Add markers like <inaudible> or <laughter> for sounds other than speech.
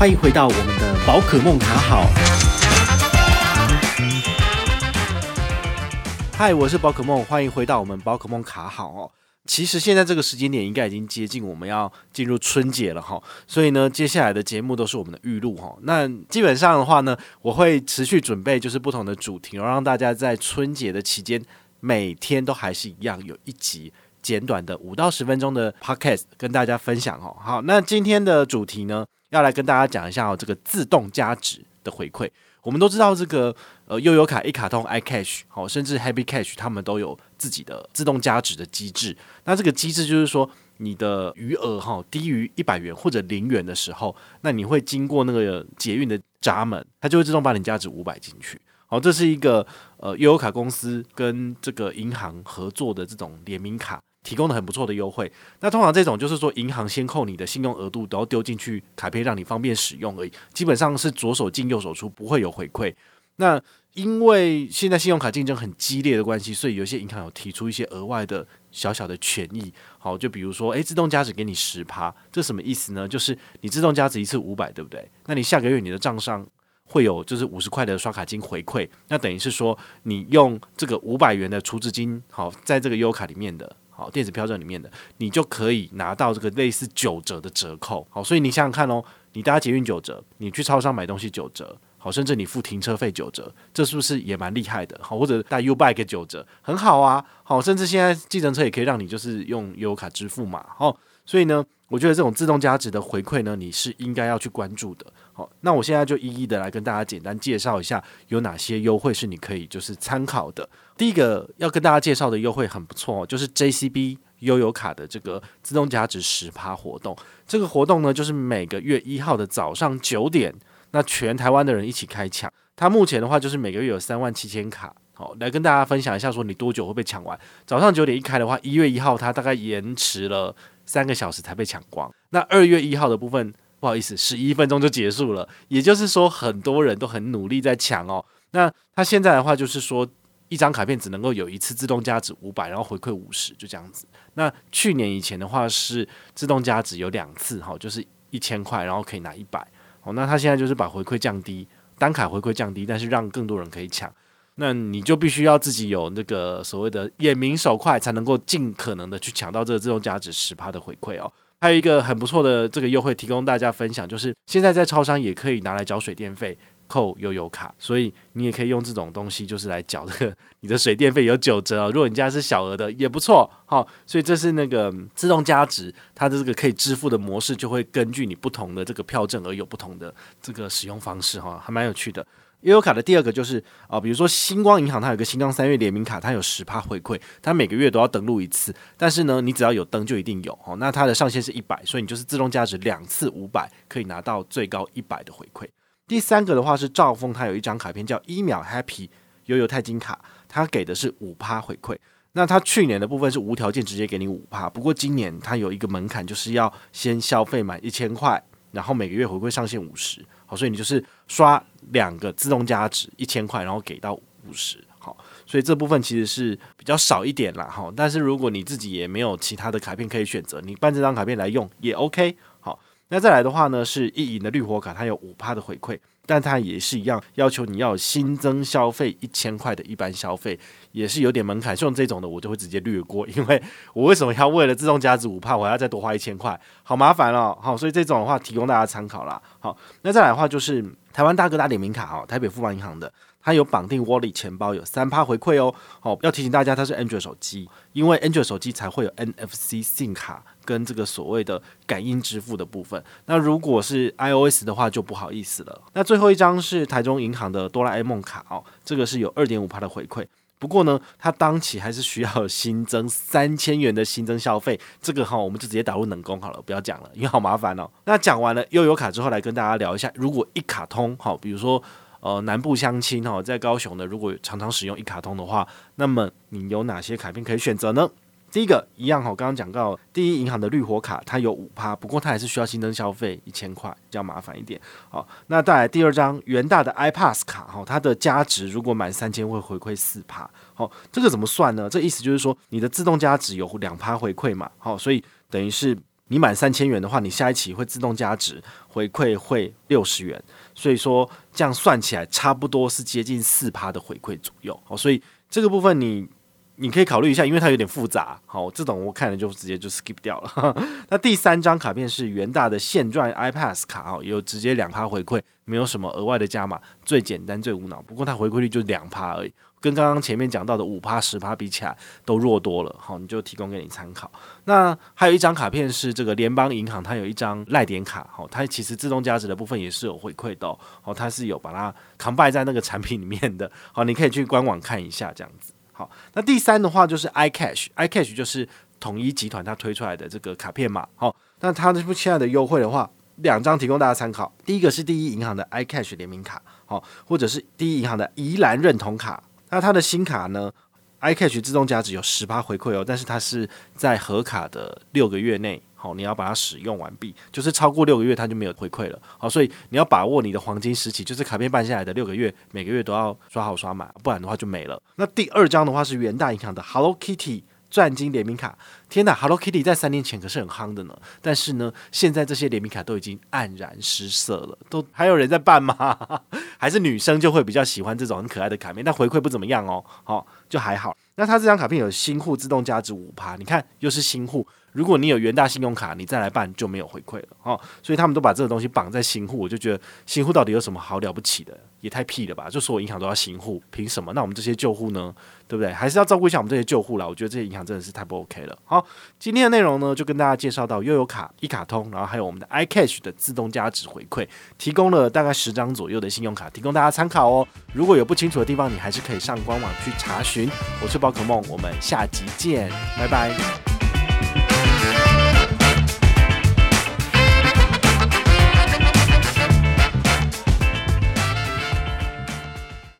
欢迎回到我们的宝可梦卡好。嗨，我是宝可梦，欢迎回到我们宝可梦卡好哦。其实现在这个时间点应该已经接近我们要进入春节了哈，所以呢，接下来的节目都是我们的预录哈。那基本上的话呢，我会持续准备就是不同的主题，然后让大家在春节的期间每天都还是一样有一集。简短的五到十分钟的 podcast 跟大家分享哦。好，那今天的主题呢，要来跟大家讲一下哦，这个自动加值的回馈。我们都知道这个呃悠游卡、一卡通、iCash 好，甚至 Happy Cash，他们都有自己的自动加值的机制。那这个机制就是说，你的余额哈低于一百元或者零元的时候，那你会经过那个捷运的闸门，它就会自动把你加值五百进去。好，这是一个呃悠游卡公司跟这个银行合作的这种联名卡。提供的很不错的优惠，那通常这种就是说，银行先扣你的信用额度，然后丢进去卡片，让你方便使用而已。基本上是左手进右手出，不会有回馈。那因为现在信用卡竞争很激烈的关系，所以有些银行有提出一些额外的小小的权益。好，就比如说，诶，自动加值给你十趴，这什么意思呢？就是你自动加值一次五百，对不对？那你下个月你的账上会有就是五十块的刷卡金回馈，那等于是说你用这个五百元的储值金，好，在这个悠卡里面的。好，电子票证里面的，你就可以拿到这个类似九折的折扣。好，所以你想想看哦，你搭捷运九折，你去超商买东西九折，好，甚至你付停车费九折，这是不是也蛮厉害的？好，或者带 U Bike 九折，很好啊。好，甚至现在计程车也可以让你就是用悠卡支付嘛。好，所以呢，我觉得这种自动加值的回馈呢，你是应该要去关注的。好，那我现在就一一的来跟大家简单介绍一下有哪些优惠是你可以就是参考的。第一个要跟大家介绍的优惠很不错，就是 JCB 悠游卡的这个自动加值十趴活动。这个活动呢，就是每个月一号的早上九点，那全台湾的人一起开抢。它目前的话，就是每个月有三万七千卡。好，来跟大家分享一下，说你多久会被抢完？早上九点一开的话，一月一号它大概延迟了三个小时才被抢光。那二月一号的部分，不好意思，十一分钟就结束了。也就是说，很多人都很努力在抢哦。那它现在的话，就是说。一张卡片只能够有一次自动加值五百，然后回馈五十，就这样子。那去年以前的话是自动加值有两次，哈，就是一千块，然后可以拿一百。哦，那他现在就是把回馈降低，单卡回馈降低，但是让更多人可以抢。那你就必须要自己有那个所谓的眼明手快，才能够尽可能的去抢到这个自动加值十趴的回馈哦。还有一个很不错的这个优惠，提供大家分享，就是现在在超商也可以拿来缴水电费。扣悠游卡，所以你也可以用这种东西，就是来缴这个你的水电费有九折哦。如果你家是小额的，也不错，好，所以这是那个自动加值，它的这个可以支付的模式，就会根据你不同的这个票证而有不同的这个使用方式哈，还蛮有趣的。悠游卡的第二个就是啊，比如说星光银行，它有个星光三月联名卡，它有十趴回馈，它每个月都要登录一次，但是呢，你只要有登就一定有哦。那它的上限是一百，所以你就是自动价值两次五百，可以拿到最高一百的回馈。第三个的话是兆丰，它有一张卡片叫一秒 Happy 悠游钛金卡，它给的是五趴回馈。那它去年的部分是无条件直接给你五趴，不过今年它有一个门槛，就是要先消费满一千块，然后每个月回馈上限五十。好，所以你就是刷两个自动价值一千块，然后给到五十。好，所以这部分其实是比较少一点啦。哈，但是如果你自己也没有其他的卡片可以选择，你办这张卡片来用也 OK。那再来的话呢，是意银的绿活卡，它有五趴的回馈，但它也是一样要求你要有新增消费一千块的一般消费，也是有点门槛。像这种的，我就会直接略过，因为 <laughs> 我为什么要为了自动加值五趴，我要再多花一千块，好麻烦哦。好，所以这种的话提供大家参考啦。好，那再来的话就是台湾大哥大联名卡哦，台北富邦银行的。它有绑定 Wallet 钱包，有三趴回馈哦。好，要提醒大家，它是 Android 手机，因为 Android 手机才会有 NFC SIM 卡跟这个所谓的感应支付的部分。那如果是 iOS 的话，就不好意思了。那最后一张是台中银行的哆啦 A 梦卡哦，这个是有二点五趴的回馈。不过呢，它当期还是需要新增三千元的新增消费。这个哈，我们就直接打入冷宫好了，不要讲了，因为好麻烦哦。那讲完了悠游卡之后，来跟大家聊一下，如果一卡通哈，比如说。呃，南部乡亲哈，在高雄的，如果常常使用一卡通的话，那么你有哪些卡片可以选择呢？第一个一样哈，刚刚讲到第一银行的绿活卡，它有五趴，不过它还是需要新增消费一千块，比较麻烦一点。好，那再来第二张元大的 iPass 卡哈，它的加值如果满三千会回馈四趴。好，这个怎么算呢？这意思就是说你的自动加值有两趴回馈嘛。好，所以等于是你满三千元的话，你下一期会自动加值，回馈会六十元。所以说这样算起来，差不多是接近四趴的回馈左右。好，所以这个部分你。你可以考虑一下，因为它有点复杂，好，这种我看了就直接就 skip 掉了。<laughs> 那第三张卡片是元大的现赚 iPass 卡，哦，有直接两趴回馈，没有什么额外的加码，最简单最无脑。不过它回馈率就两趴而已，跟刚刚前面讲到的五趴十趴比起来都弱多了。好，你就提供给你参考。那还有一张卡片是这个联邦银行，它有一张赖点卡，好，它其实自动加值的部分也是有回馈的哦，它是有把它 combine 在那个产品里面的，好，你可以去官网看一下这样子。好，那第三的话就是 iCash，iCash 就是统一集团它推出来的这个卡片嘛。好，那它这部现在的优惠的话，两张提供大家参考。第一个是第一银行的 iCash 联名卡，好，或者是第一银行的宜兰认同卡。那它的新卡呢，iCash 自动价值有十八回馈哦，但是它是在合卡的六个月内。好，你要把它使用完毕，就是超过六个月它就没有回馈了。好，所以你要把握你的黄金时期，就是卡片办下来的六个月，每个月都要刷好刷满，不然的话就没了。那第二张的话是元大银行的 Hello Kitty 钻金联名卡。天呐，Hello Kitty 在三年前可是很夯的呢，但是呢，现在这些联名卡都已经黯然失色了。都还有人在办吗？<laughs> 还是女生就会比较喜欢这种很可爱的卡片，但回馈不怎么样哦。好，就还好。那它这张卡片有新户自动加值五趴，你看又是新户。如果你有元大信用卡，你再来办就没有回馈了哦，所以他们都把这个东西绑在新户，我就觉得新户到底有什么好了不起的？也太屁了吧！就所有银行都要新户，凭什么？那我们这些旧户呢？对不对？还是要照顾一下我们这些旧户啦。我觉得这些银行真的是太不 OK 了。好，今天的内容呢，就跟大家介绍到悠游卡、一卡通，然后还有我们的 iCash 的自动加值回馈，提供了大概十张左右的信用卡，提供大家参考哦。如果有不清楚的地方，你还是可以上官网去查询。我是宝可梦，我们下集见，拜拜。